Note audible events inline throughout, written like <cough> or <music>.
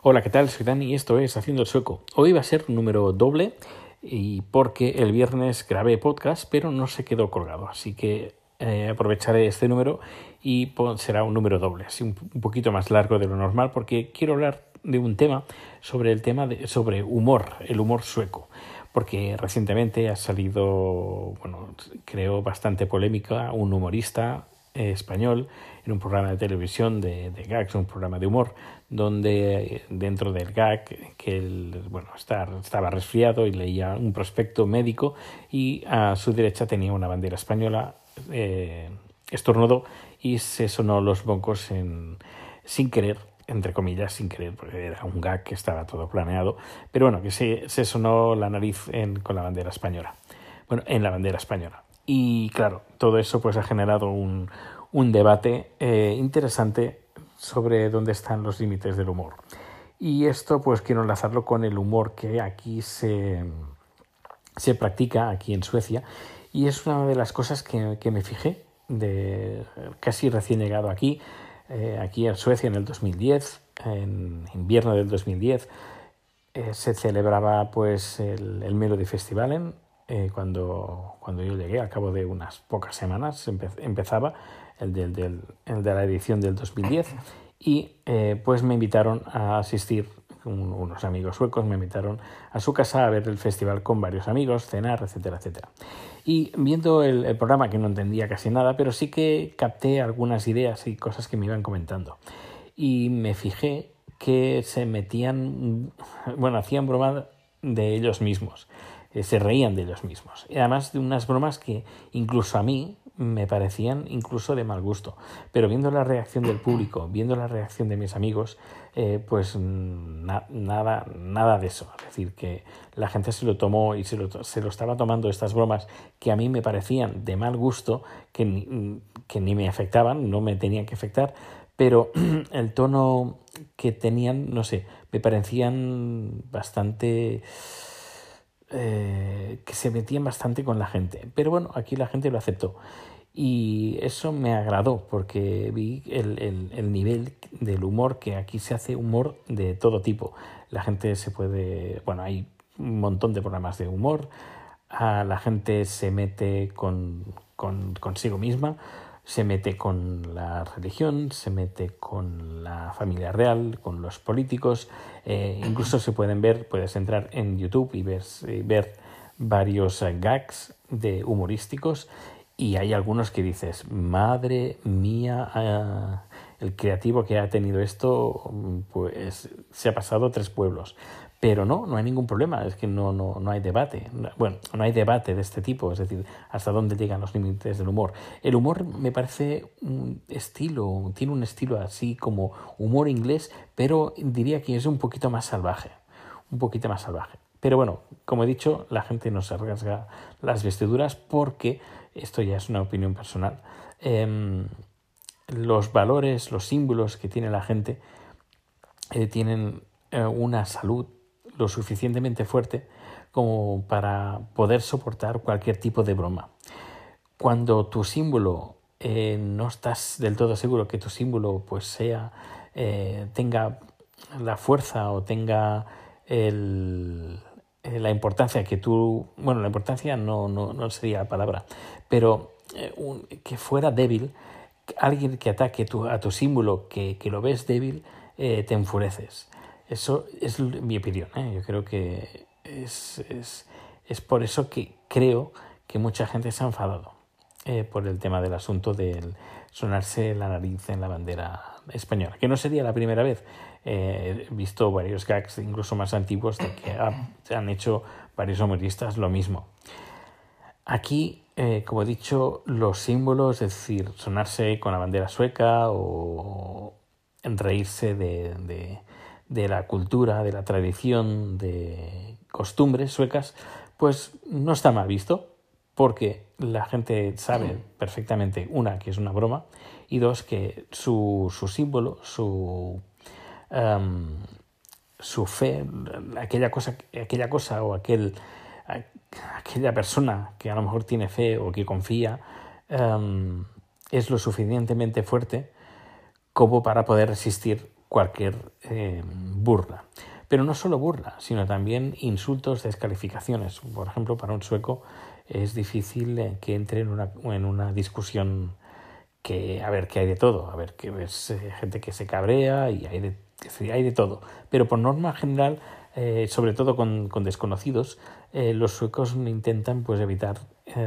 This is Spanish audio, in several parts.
Hola, ¿qué tal? Soy Dani y esto es Haciendo el Sueco. Hoy va a ser un número doble y porque el viernes grabé podcast, pero no se quedó colgado. Así que eh, aprovecharé este número y será un número doble, así un, poquito más largo de lo normal, porque quiero hablar de un tema sobre el tema de, sobre humor, el humor sueco. Porque recientemente ha salido, bueno, creo bastante polémica, un humorista español en un programa de televisión de, de, gags, un programa de humor, donde eh, dentro del gag que él, bueno, estaba resfriado y leía un prospecto médico y a su derecha tenía una bandera española, eh, estornudó y se sonó los boncos en, sin querer entre comillas, sin querer, porque era un gag que estaba todo planeado, pero bueno, que se, se sonó la nariz en, con la bandera española. Bueno, en la bandera española. Y claro, todo eso pues ha generado un, un debate eh, interesante sobre dónde están los límites del humor. Y esto pues quiero enlazarlo con el humor que aquí se, se practica, aquí en Suecia, y es una de las cosas que, que me fijé de casi recién llegado aquí, eh, aquí en Suecia en el 2010, en invierno del 2010, eh, se celebraba pues el, el Melody Festivalen, eh, cuando, cuando yo llegué, al cabo de unas pocas semanas, empezaba el, del, del, el de la edición del 2010 y eh, pues me invitaron a asistir, unos amigos suecos me invitaron a su casa a ver el festival con varios amigos, cenar, etcétera, etcétera. Y viendo el, el programa, que no entendía casi nada, pero sí que capté algunas ideas y cosas que me iban comentando. Y me fijé que se metían, bueno, hacían broma de ellos mismos. Eh, se reían de ellos mismos. Y además de unas bromas que incluso a mí me parecían incluso de mal gusto. Pero viendo la reacción del público, viendo la reacción de mis amigos, eh, pues nada, nada de eso. Es decir, que la gente se lo tomó y se lo, se lo estaba tomando estas bromas que a mí me parecían de mal gusto, que ni, que ni me afectaban, no me tenían que afectar, pero <clears throat> el tono que tenían, no sé, me parecían bastante eh, que se metían bastante con la gente. Pero bueno, aquí la gente lo aceptó. Y eso me agradó porque vi el, el, el, nivel del humor, que aquí se hace humor de todo tipo. La gente se puede, bueno, hay un montón de programas de humor, a la gente se mete con, con, consigo misma, se mete con la religión, se mete con la familia real, con los políticos, eh, incluso se pueden ver, puedes entrar en YouTube y ver, ver varios gags de humorísticos y hay algunos que dices, madre mía, uh, el creativo que ha tenido esto, pues se ha pasado tres pueblos. Pero no, no hay ningún problema, es que no, no, no hay debate. Bueno, no hay debate de este tipo, es decir, hasta dónde llegan los límites del humor. El humor me parece un estilo, tiene un estilo así como humor inglés, pero diría que es un poquito más salvaje, un poquito más salvaje. Pero bueno, como he dicho, la gente no se rasga las vestiduras porque, esto ya es una opinión personal, eh, los valores, los símbolos que tiene la gente eh, tienen eh, una salud lo suficientemente fuerte como para poder soportar cualquier tipo de broma. Cuando tu símbolo eh, no estás del todo seguro que tu símbolo pues sea eh, tenga la fuerza o tenga eh, la importancia que tú bueno la importancia no, no, no sería la palabra pero un, que fuera débil alguien que ataque tu, a tu símbolo que, que lo ves débil te enfureces eso es mi opinión. ¿eh? Yo creo que es, es, es, por eso que creo que mucha gente se ha enfadado eh, por el tema del asunto del sonarse la nariz en la bandera española, que no sería la primera vez. Eh, he visto varios gags, incluso más antiguos, de que ha, han hecho varios humoristas lo mismo. Aquí, eh, como he dicho, los símbolos, es decir, sonarse con la bandera sueca o reírse de, de de la cultura, de la tradición, de costumbres suecas, pues no está mal visto, porque la gente sabe perfectamente, una, que es una broma, y dos, que su, su símbolo, su, um, su fe, aquella cosa, aquella cosa o aquel, aquella persona que a lo mejor tiene fe o que confía, um, es lo suficientemente fuerte como para poder resistir cualquier eh, burla. Pero no solo burla, sino también insultos, descalificaciones. Por ejemplo, para un sueco es difícil eh, que entre en una, en una discusión que, a ver, que hay de todo. A ver, que es eh, gente que se cabrea y hay de, hay de todo. Pero por norma general, sobre todo con, con desconocidos, los suecos intentan pues evitar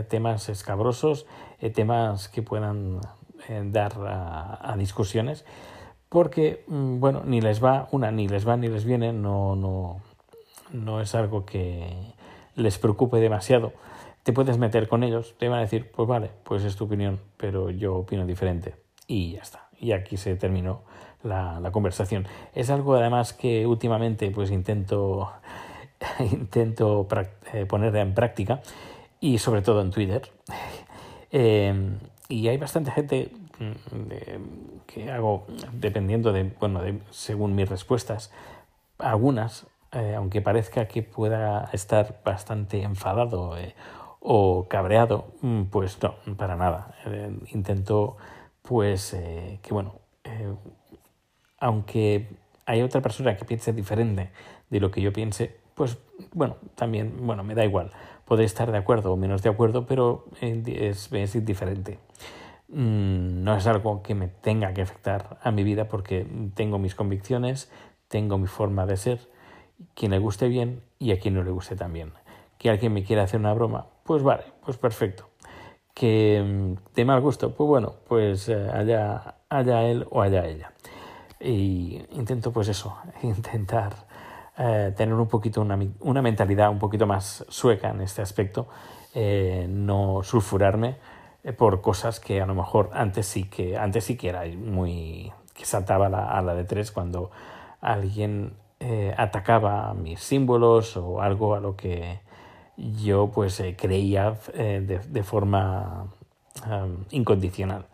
temas escabrosos, temas que puedan dar a discusiones porque, mm, bueno, ni les va, una, ni les va ni les viene, no, no, no es algo que les preocupe demasiado. Te puedes meter con ellos, te van a decir, pues vale, pues es tu opinión, pero yo opino diferente. Y ya está. Y aquí se terminó la, la conversación. Es algo además que últimamente pues intento, <laughs> intento eh, poner en práctica y sobre todo en Twitter. <laughs> Eh, y hay bastante gente Mm, que hago dependiendo de, bueno, de, según mis respuestas, algunas, eh, aunque parezca que pueda estar bastante enfadado eh, o cabreado, mm, pues no, para nada. Eh, intento, pues, que bueno, aunque hay otra persona que piense diferente de lo que yo piense, pues bueno, también, bueno, me da igual. Podré estar de acuerdo o menos de acuerdo, pero es, es indiferente. Mm, no es algo que me tenga que afectar a mi vida porque tengo mis convicciones, tengo mi forma de ser, quien le guste bien y a quien no le guste también. Que alguien me quiera hacer una broma, pues vale, pues perfecto. Que mm, de mal gusto, pues bueno, pues eh, allá, allá él o allá ella. Y intento pues eso, <laughs> intentar eh, tener un poquito una, una, mentalidad un poquito más sueca en este aspecto, eh, no sulfurarme por cosas que a lo mejor antes sí que antes sí que era muy que saltaba a la de tres cuando alguien eh, atacaba mis símbolos o algo a lo que yo pues eh, creía de, de, forma incondicional.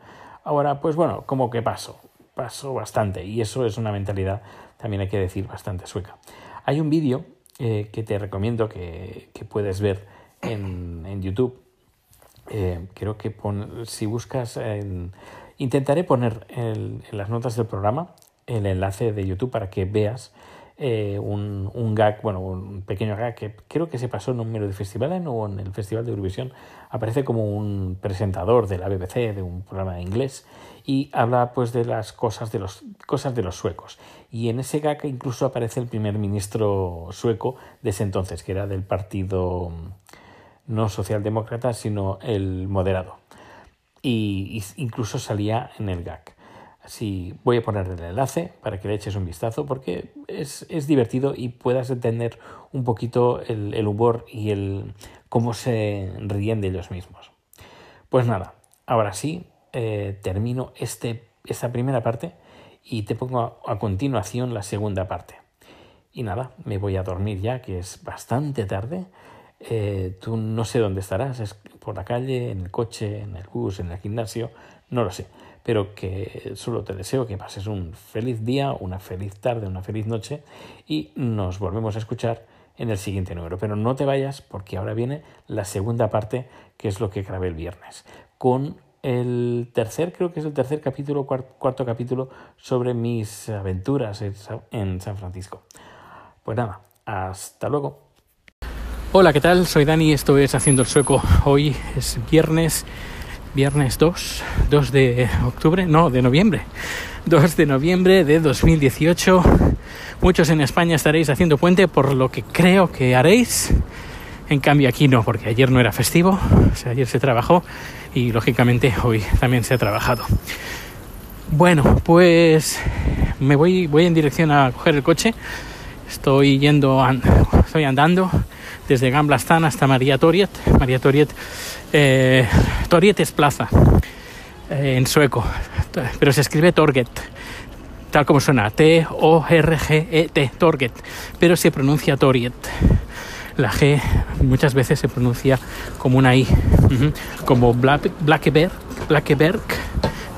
Ahora pues bueno, como que paso, paso bastante y eso es una mentalidad también hay que decir bastante sueca. Hay un vídeo que te recomiendo que, que puedes ver en, en YouTube eh, creo que si buscas, intentaré poner en las notas del programa el enlace de YouTube para que veas eh, un, un, gag, bueno, un pequeño gag que creo que se pasó en un de Festival o en el Festival de Eurovisión. Aparece como un presentador de la BBC, de un programa de inglés, y habla pues de las cosas de los, cosas de los suecos. Y en ese gag incluso aparece el primer ministro sueco de ese entonces, que era del partido no socialdemócrata, sino el moderado. Y, incluso salía en el GAC. Así voy a poner el enlace para que le eches un vistazo porque es, divertido y puedas entender un poquito el, humor y el cómo se ríen de ellos mismos. Pues nada, ahora sí, eh, termino este, esta primera parte y te pongo a continuación la segunda parte. Y nada, me voy a dormir ya, que es bastante tarde. Eh, tú no sé dónde estarás, es por la calle, en el coche, en el bus, en el gimnasio, no lo sé. Pero que solo te deseo que pases un feliz día, una feliz tarde, una feliz noche y nos volvemos a escuchar en el siguiente número. Pero no te vayas porque ahora viene la segunda parte, que es lo que grabé el viernes, con el tercer, creo que es el tercer capítulo, cuarto, capítulo sobre mis aventuras en San Francisco. Pues nada, hasta luego. Hola, ¿qué tal? Soy Dani, esto es Haciendo el Sueco. Hoy es viernes, viernes 2, 2 de octubre, no, de noviembre. 2 de noviembre de 2018. Muchos en España estaréis haciendo puente por lo que creo que haréis. En cambio aquí no, porque ayer no era festivo, o sea, ayer se trabajó y lógicamente hoy también se ha trabajado. Bueno, pues me voy, voy en dirección a coger el coche. Estoy yendo, estoy andando desde Gamblastan hasta María Toriet. María Toriet, eh, Toriet es plaza eh, en sueco, pero se escribe Torget, tal como suena, T-O-R-G-E-T, Torget, pero se pronuncia Toriet. La G muchas veces se pronuncia como una I, como Blackeberg, Blackeberg,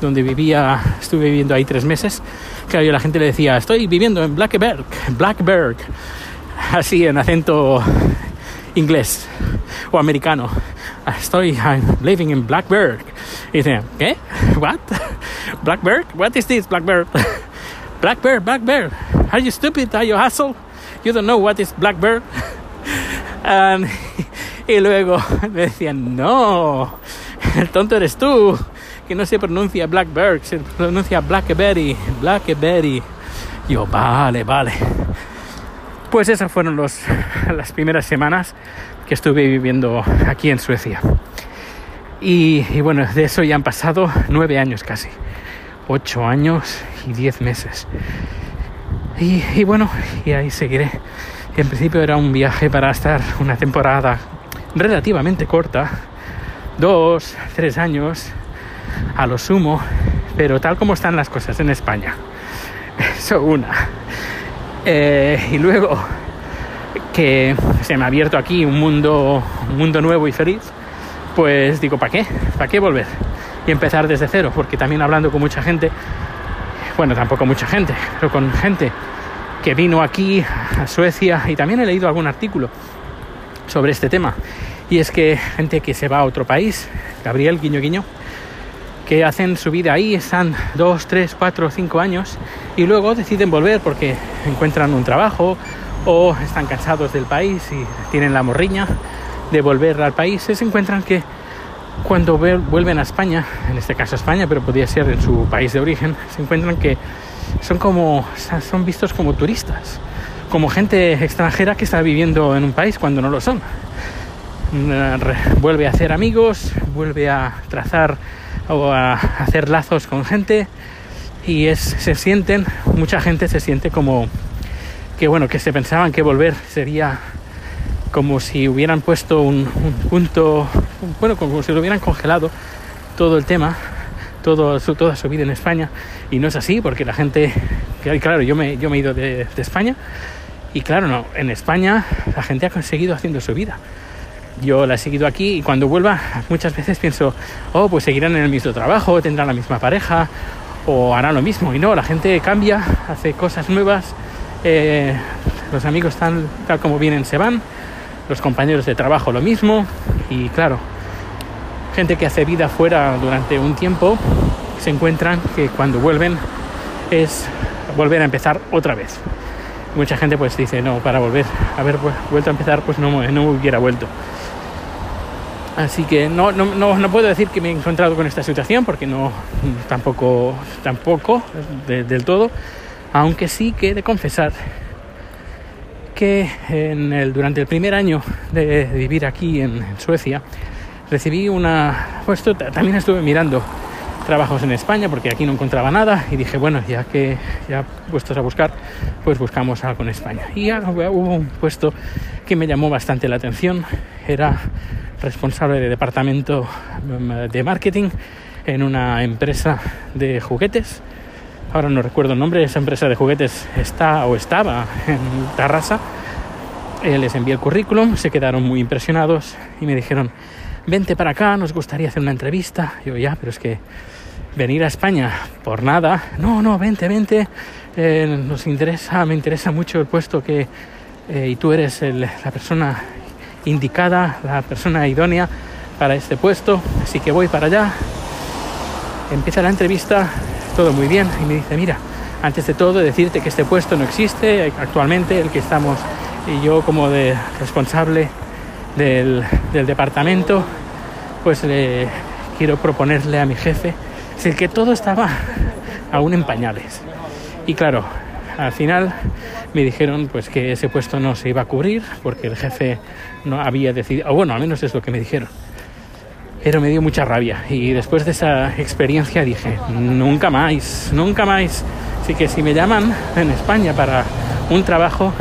donde vivía, estuve viviendo ahí tres meses. Claro, yo la gente le decía, estoy viviendo en Blackeberg, Blackberg, así en acento inglés o americano. Estoy I'm living in Blackbird. Y dice, ¿qué? What? <laughs> Blackbird? What is this Blackbird? <laughs> Black Bear, Black Bear, are you stupid? Are you asshole? You don't know what is Black Bear? Um, y luego <laughs> me decían, no, el tonto eres tú, que no se pronuncia Blackbird, se pronuncia Blackberry, Blackberry. Yo, vale, vale. Pues esas fueron los, las primeras semanas que estuve viviendo aquí en Suecia. Y, y, bueno, de eso ya han pasado nueve años casi. Ocho años y diez meses. Y, y bueno, y ahí seguiré. En principio era un viaje para estar una temporada relativamente corta, dos, tres años a lo sumo, pero tal como están las cosas en España. Eso una. Eh, y luego que se me ha abierto aquí un mundo, un mundo nuevo y feliz, pues digo, ¿para qué? ¿Para qué volver? Y empezar desde cero, porque también hablando con mucha gente, bueno, tampoco mucha gente, pero con gente que vino aquí a Suecia y también he leído algún artículo sobre este tema. Y es que gente que se va a otro país, Gabriel Guiño Guiño, que hacen su vida ahí, están dos, tres, cuatro, cinco años y luego deciden volver porque encuentran un trabajo o están cansados del país y tienen la morriña de volver al país, se encuentran que cuando vuelven a España, en este caso a España, pero podría ser en su país de origen, se encuentran que son como son vistos como turistas, como gente extranjera que está viviendo en un país cuando no lo son. Vuelve a hacer amigos, vuelve a trazar o a hacer lazos con gente y es, se sienten, mucha gente se siente como que bueno, que se pensaban que volver sería como si hubieran puesto un, punto, bueno, como si lo hubieran congelado todo el tema, todo, su, toda su vida en España. Y no es así, porque la gente, claro, yo me, yo me he ido de, de España y claro, no, en España la gente ha conseguido haciendo su vida. Yo la he seguido aquí y cuando vuelva muchas veces pienso, oh, pues seguirán en el mismo trabajo, tendrán la misma pareja o harán lo mismo. Y no, la gente cambia, hace cosas nuevas, eh, los amigos tal, como vienen se van, los compañeros de trabajo lo mismo y claro, gente que hace vida fuera durante un tiempo se encuentran que cuando vuelven es volver a empezar otra vez. Mucha gente pues dice, no, para volver haber vuelto a empezar pues no, no hubiera vuelto. Así que no, no, no, puedo decir que me he encontrado con esta situación porque no tampoco, tampoco del todo, aunque sí que he de confesar que en el, durante el primer año de vivir aquí en, Suecia recibí una... Pues también estuve mirando trabajos en España porque aquí no encontraba nada y dije, bueno, ya que ya puestos a buscar, pues buscamos algo en España. Y hubo un puesto que me llamó bastante la atención, era responsable de departamento mm, de marketing en una empresa de juguetes. Ahora no recuerdo el nombre, esa empresa de juguetes está o estaba en Tarrasa. Eh, les envié el currículum, se quedaron muy impresionados y me dijeron, vente para acá, nos gustaría hacer una entrevista. Yo ya, pero es que venir a España por nada, no, no, vente, vente, eh, nos interesa, me interesa mucho el puesto que, eh, y tú eres la persona indicada, la persona idónea para este puesto, así que voy para allá. Empieza la entrevista, todo muy bien, y me dice, mira, antes de todo decirte que este puesto no existe actualmente, el que estamos, y yo como de responsable del, del departamento, pues le quiero proponerle a mi jefe, es el que todo estaba aún en pañales. Y claro, al final me dijeron pues que ese puesto no se iba a cubrir porque el jefe no había decidido, o bueno, al menos es lo que me dijeron. Pero me dio mucha rabia y después de esa experiencia dije, nunca más, nunca más. Así que si me llaman en España para un trabajo,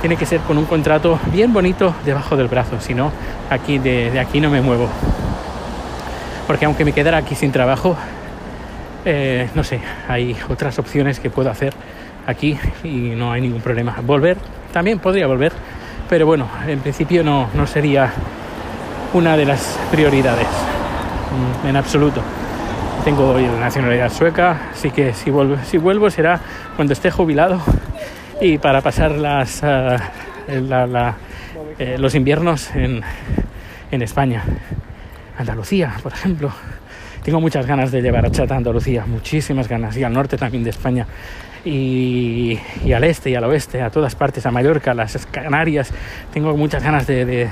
tiene que ser con un contrato bien bonito debajo del brazo, si no, aquí de, aquí no me muevo. Porque aunque me quedara aquí sin trabajo, eh, no sé, hay otras opciones que puedo hacer aquí y no hay ningún problema. Volver, también podría volver, pero bueno, en principio no, no sería una de las prioridades mm, en absoluto. Tengo nacionalidad sueca, así que si vuelvo, si vuelvo será cuando esté jubilado y para pasar las, uh, la, la, eh, los inviernos en, en España. Andalucía, por ejemplo, tengo muchas ganas de llevar a Chata a Andalucía, muchísimas ganas, y al norte también de España. Y, al este y al oeste, a todas partes, a Mallorca, a las Canarias. Tengo muchas ganas de, de,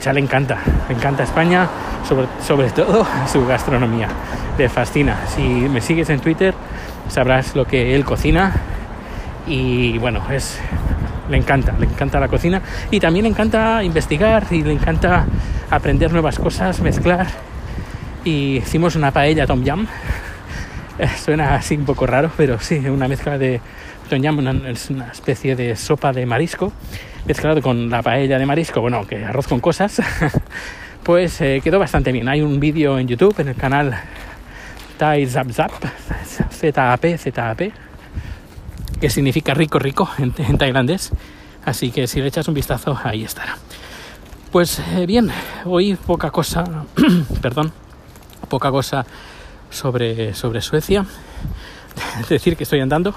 Chá le encanta, le encanta España, sobre, todo <laughs> su gastronomía, le fascina. Si me sigues en Twitter sabrás lo que él cocina y bueno, es, le encanta, le encanta la cocina y también le encanta investigar y le encanta aprender nuevas cosas, mezclar. Y hicimos una paella tom yum. <laughs> Suena así un poco raro, pero sí, una mezcla de es una especie de sopa de marisco mezclado con la paella de marisco, bueno, que arroz con cosas, <laughs> pues eh, quedó bastante bien. Hay un vídeo en YouTube, en el canal Thai Zap Zap, ZAP, ZAP, que significa rico, rico en, en tailandés. Así que si le echas un vistazo, ahí estará. Pues eh, bien, hoy poca cosa, <clears throat> perdón, poca cosa sobre, sobre Suecia. <laughs> Es decir, que estoy andando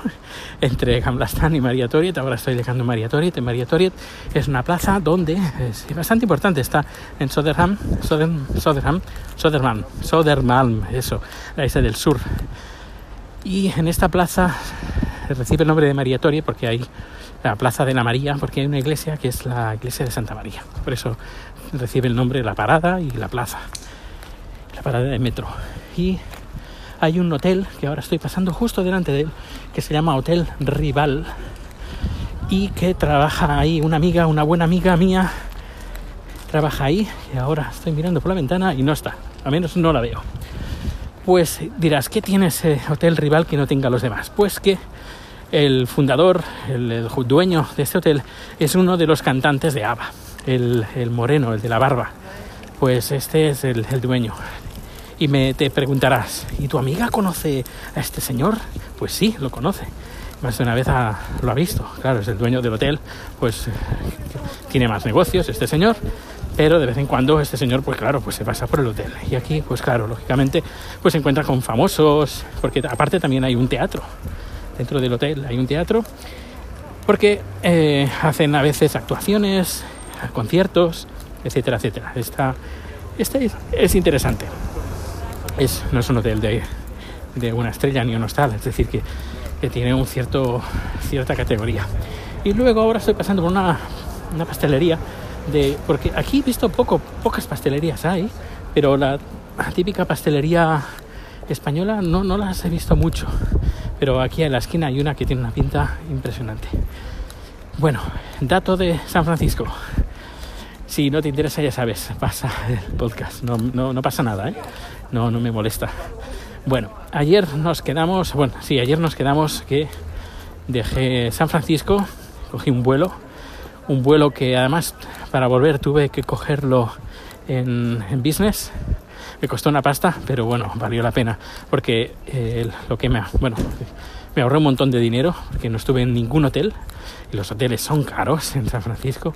entre Gamlastan y María Toriet. Ahora estoy llegando a Toriet. En María Toriet es una plaza donde es bastante importante. Está en Soderham, Soderham, Soderham, Sodermalm, Sodermalm, eso, la isla del sur. Y en esta plaza recibe el nombre de María Toriet porque hay la plaza de la María, porque hay una iglesia que es la iglesia de Santa María. Por eso recibe el nombre la parada y la plaza, la parada de metro. Y hay un hotel que ahora estoy pasando justo delante de él, que se llama Hotel Rival y que trabaja ahí una amiga, una buena amiga mía, trabaja ahí y ahora estoy mirando por la ventana y no está, a menos no la veo. Pues dirás, ¿qué tiene ese Hotel Rival que no tenga los demás? Pues que el fundador, el, dueño de este hotel, es uno de los cantantes de ABBA, el, el moreno, el de la barba. Pues este es el, el dueño, y me te preguntarás, ¿y tu amiga conoce a este señor? Pues sí, lo conoce. Más de una vez ha, lo ha visto. Claro, es el dueño del hotel, pues tiene más negocios este señor, pero de vez en cuando este señor, pues claro, pues se pasa por el hotel. Y aquí, pues claro, lógicamente, pues se encuentra con famosos, porque aparte también hay un teatro. Dentro del hotel hay un teatro, porque eh, hacen a veces actuaciones, conciertos, etcétera, etcétera. Esta, este es, es interesante es, no es un hotel de, de, una estrella ni un hostal, es decir, que, que, tiene un cierto, cierta categoría. Y luego ahora estoy pasando por una, una pastelería, de, porque aquí he visto poco, pocas pastelerías hay, pero la, típica pastelería española no, no las he visto mucho, pero aquí en la esquina hay una que tiene una pinta impresionante. Bueno, dato de San Francisco. Si no te interesa, ya sabes, pasa el podcast, no, no, no pasa nada, ¿eh? No, no me molesta. Bueno, ayer nos quedamos, bueno, sí, ayer nos quedamos que dejé San Francisco, cogí un vuelo, un vuelo que además para volver tuve que cogerlo en, business. Me costó una pasta, pero bueno, valió la pena, porque eh, lo que me, bueno, me ahorré un montón de dinero, porque no estuve en ningún hotel, y los hoteles son caros en San Francisco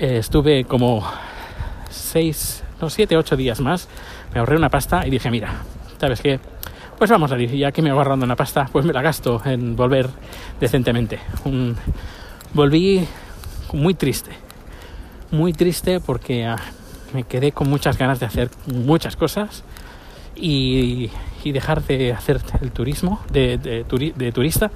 eh, estuve como seis, no, siete, ocho días más. Me ahorré una pasta y dije, mira, ¿sabes qué? Pues vamos a decir, ya que me ahorrando una pasta, pues me la gasto en volver decentemente. Volví muy triste, muy triste porque uh, me quedé con muchas ganas de hacer muchas cosas y, y dejar de hacer el turismo, de, de, turi, de turista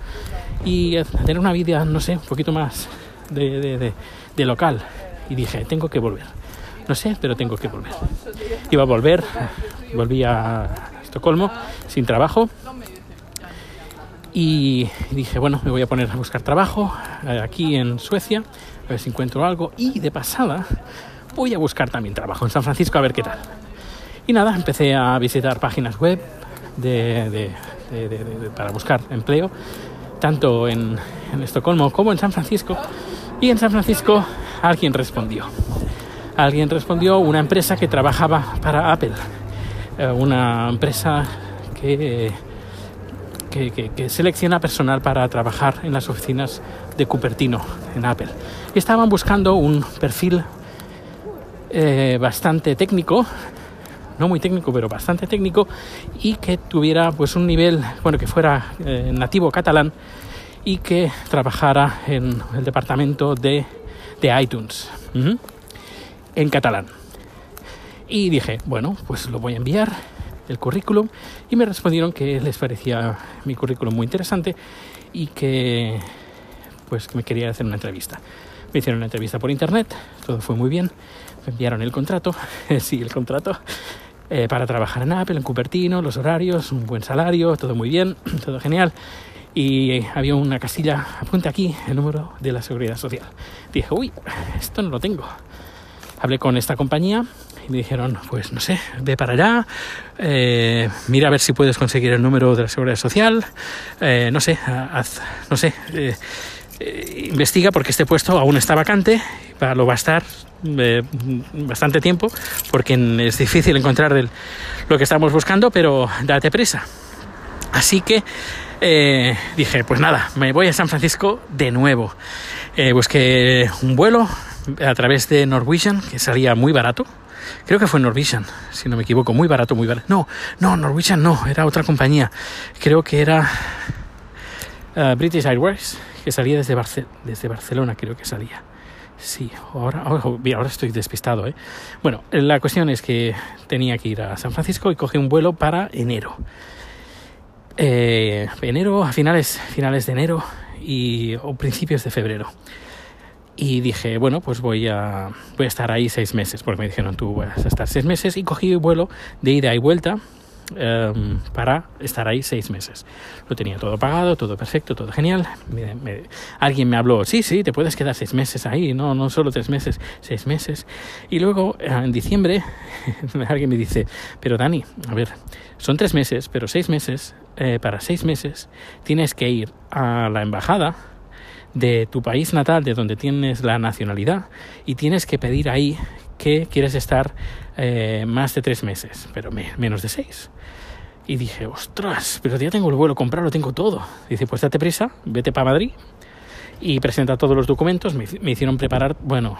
y tener una vida, no sé, un poquito más de, de local y dije, tengo que volver. No sé, pero tengo que volver. Iba a volver, volví a Estocolmo sin trabajo y dije, bueno, me voy a poner a buscar trabajo eh, aquí en Suecia, a ver si encuentro algo y de pasada voy a buscar también trabajo en San Francisco a ver qué tal. Y nada, empecé a visitar páginas web para buscar empleo, tanto en, en Estocolmo como en San Francisco. Y en San Francisco alguien respondió. Alguien respondió, una empresa que trabajaba para Apple, eh, una empresa que, que, selecciona personal para trabajar en las oficinas de Cupertino, en Apple. Estaban buscando un perfil eh, bastante técnico, no muy técnico, pero bastante técnico, y que tuviera pues un nivel, bueno, que fuera eh, nativo catalán y que trabajara en el departamento de de iTunes en catalán. Y dije, bueno, pues lo voy a enviar. el currículum y me respondieron que les parecía mi currículum muy interesante y que pues me quería hacer una entrevista. Me hicieron una entrevista por internet, todo fue muy bien, me enviaron el contrato, <laughs> sí, el contrato, eh, para trabajar en Apple, en Cupertino, los horarios, un buen salario, todo muy bien, <clears throat> todo genial. Y había una casilla, apunta aquí el número de la seguridad social. Dije, uy, esto no lo tengo. Hablé con esta compañía y me dijeron, pues no sé, ve para allá, eh, mira a ver si puedes conseguir el número de la seguridad social, eh, no sé, no sé, eh, investiga porque este puesto aún está vacante, lo va a estar eh, bastante tiempo porque es difícil encontrar lo que estamos buscando, pero date prisa. Así que eh, dije, pues nada, me voy a San Francisco de nuevo. busqué un vuelo a través de Norwegian que salía muy barato. Creo que fue Norwegian, si no me equivoco, muy barato, muy barato. No, no, Norwegian no, era otra compañía. Creo que era British Airways que salía desde, desde Barcelona, creo que salía. Sí, ahora, ahora, estoy despistado. ¿eh? Bueno, la cuestión es que tenía que ir a San Francisco y cogí un vuelo para enero. Eh, enero, a finales, finales de enero y, o principios de febrero. Y dije, bueno, pues voy a, voy a estar ahí seis meses, porque me dijeron, tú vas a estar seis meses. Y cogí un vuelo de ida y vuelta Em, para estar ahí seis meses. Lo tenía todo pagado, todo perfecto, todo genial. alguien me habló, sí, sí, te puedes quedar seis meses ahí, no, no solo tres meses, seis meses. Y luego, eh, en diciembre, <laughs> alguien me dice, pero Dani, a ver, son tres meses, pero seis meses, eh, para seis meses tienes que ir a la embajada de tu país natal, de donde tienes la nacionalidad, y tienes que pedir ahí que quieres estar eh, más de tres meses, pero menos de seis. Y dije, ostras, pero ya tengo el vuelo comprado, lo tengo todo. Dice, pues date prisa, vete para Madrid y presenta todos los documentos. Me, hicieron preparar, bueno,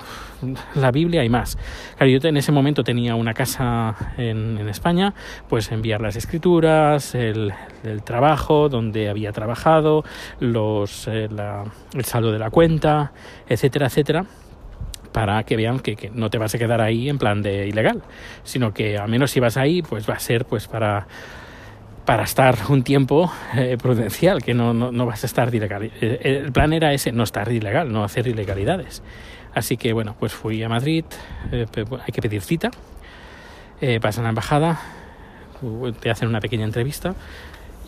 la Biblia y más. Claro, yo en ese momento tenía una casa en, España, pues enviar las escrituras, el, trabajo, donde había trabajado, los, eh, el saldo de la cuenta, etcétera, etcétera para que vean que, no te vas a quedar ahí en plan de ilegal, sino que al menos si vas ahí, pues va a ser pues para para estar un tiempo eh, prudencial, que no, no, vas a estar ilegal. Eh, el, plan era ese, no estar ilegal, no hacer ilegalidades. Así que bueno, pues fui a Madrid, eh, hay que pedir cita, vas a la embajada, te hacen una pequeña entrevista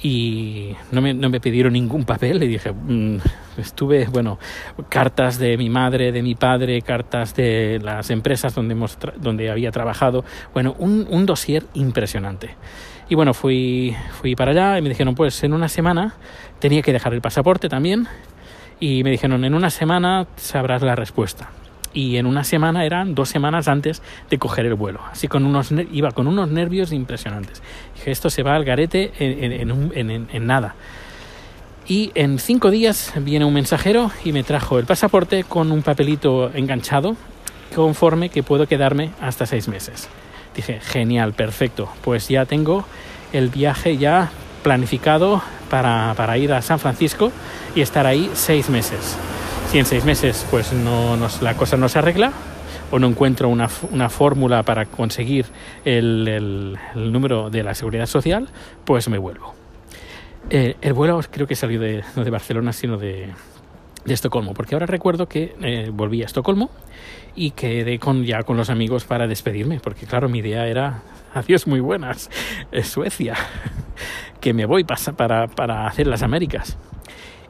y no me, no me pidieron ningún papel. Le dije, mm, estuve, bueno, cartas de mi madre, de mi padre, cartas de las empresas donde, hemos donde había trabajado. Bueno, un, un dossier impresionante. Y bueno, fui, fui para allá y me dijeron, pues en una semana tenía que dejar el pasaporte también. Y me dijeron, en una semana sabrás la respuesta y en una semana eran dos semanas antes de coger el vuelo. Así con unos iba con uunos nervios impresionantes. Dije, esto se va al garete en, nada. Y en cinco días viene un mensajero y me trajo el pasaporte con un papelito enganchado conforme que puedo quedarme hasta seis meses. Dije, genial, perfecto. Pues ya tengo el viaje ya planificado para, para ir a San Francisco y estar ahí seis meses si en seis meses pues no la cosa no se arregla o no encuentro una, una fórmula para conseguir el, el, número de la seguridad social, pues me vuelvo. Eh, el vuelo creo que salió de, no de Barcelona, sino de, de Estocolmo, porque ahora recuerdo que eh, volví a Estocolmo y quedé con, ya con los amigos para despedirme, porque claro, mi idea era, <laughs> adiós muy buenas, Suecia, <laughs> que me voy para, para, hacer las Américas.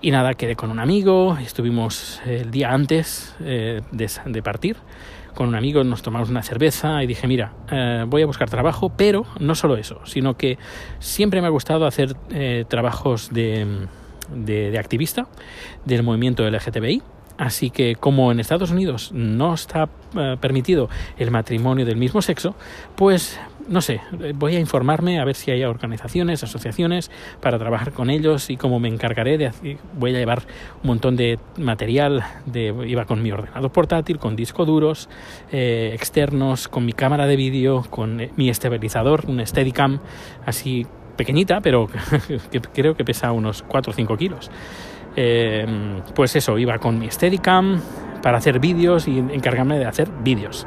Y nada, quedé con un amigo, estuvimos el día antes eh, de, partir con un amigo, nos tomamos una cerveza y dije, mira, eh, voy a buscar trabajo, pero no solo eso, sino que siempre me ha gustado hacer eh, trabajos de, de, activista del movimiento LGTBI. Así que como en Estados Unidos no está permitido el matrimonio del mismo sexo, pues no sé, voy a informarme a ver si hay organizaciones, asociaciones para trabajar con ellos y como me encargaré de voy a llevar un montón de material, iba con mi ordenador portátil, con discos duros eh, externos, con mi cámara de vídeo, con eh, mi estabilizador, un Steadicam así pequeñita, pero <laughs> creo que pesa unos 4 o 5 kilos. Eh, pues eso, iba con mi Steadicam para hacer vídeos y encargarme de hacer vídeos.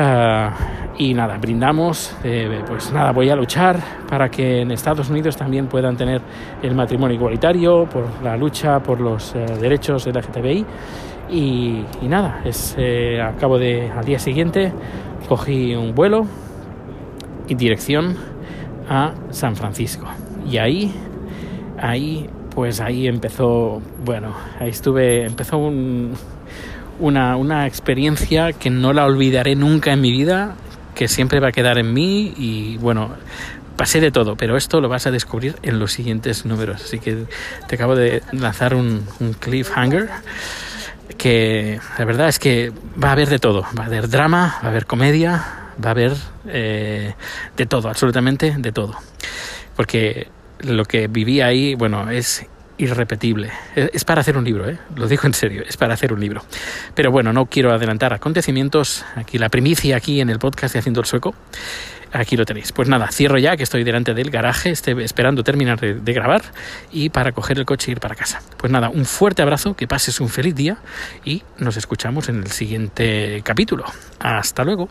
Ah, y nada, brindamos, eh, pues nada, voy a luchar para que en Estados Unidos también puedan tener el matrimonio igualitario, por la lucha por los eh, derechos de la LGTBI. Y, nada, es, eh, cabo de, al día siguiente cogí un vuelo y dirección a San Francisco. Y ahí, ahí, pues ahí empezó, bueno, ahí estuve, empezó un, una, una experiencia que no la olvidaré nunca en mi vida, que siempre va a quedar en mí y bueno, pasé de todo, pero esto lo vas a descubrir en los siguientes números. Así que te acabo de lanzar un, un cliffhanger que la verdad es que va a haber de todo. Va a haber drama, va a haber comedia, va a haber eh, de todo, absolutamente de todo. Porque lo que viví ahí, bueno, es irrepetible. Es para hacer un libro, ¿eh? lo digo en serio, es para hacer un libro. Pero bueno, no quiero adelantar acontecimientos. Aquí la primicia, aquí en el podcast de Haciendo el Sueco. Aquí lo tenéis. Pues nada, cierro ya, que estoy delante del garaje, estoy esperando terminar de, de grabar y para coger el coche e ir para casa. Pues nada, un fuerte abrazo, que pases un feliz día y nos escuchamos en el siguiente capítulo. Hasta luego.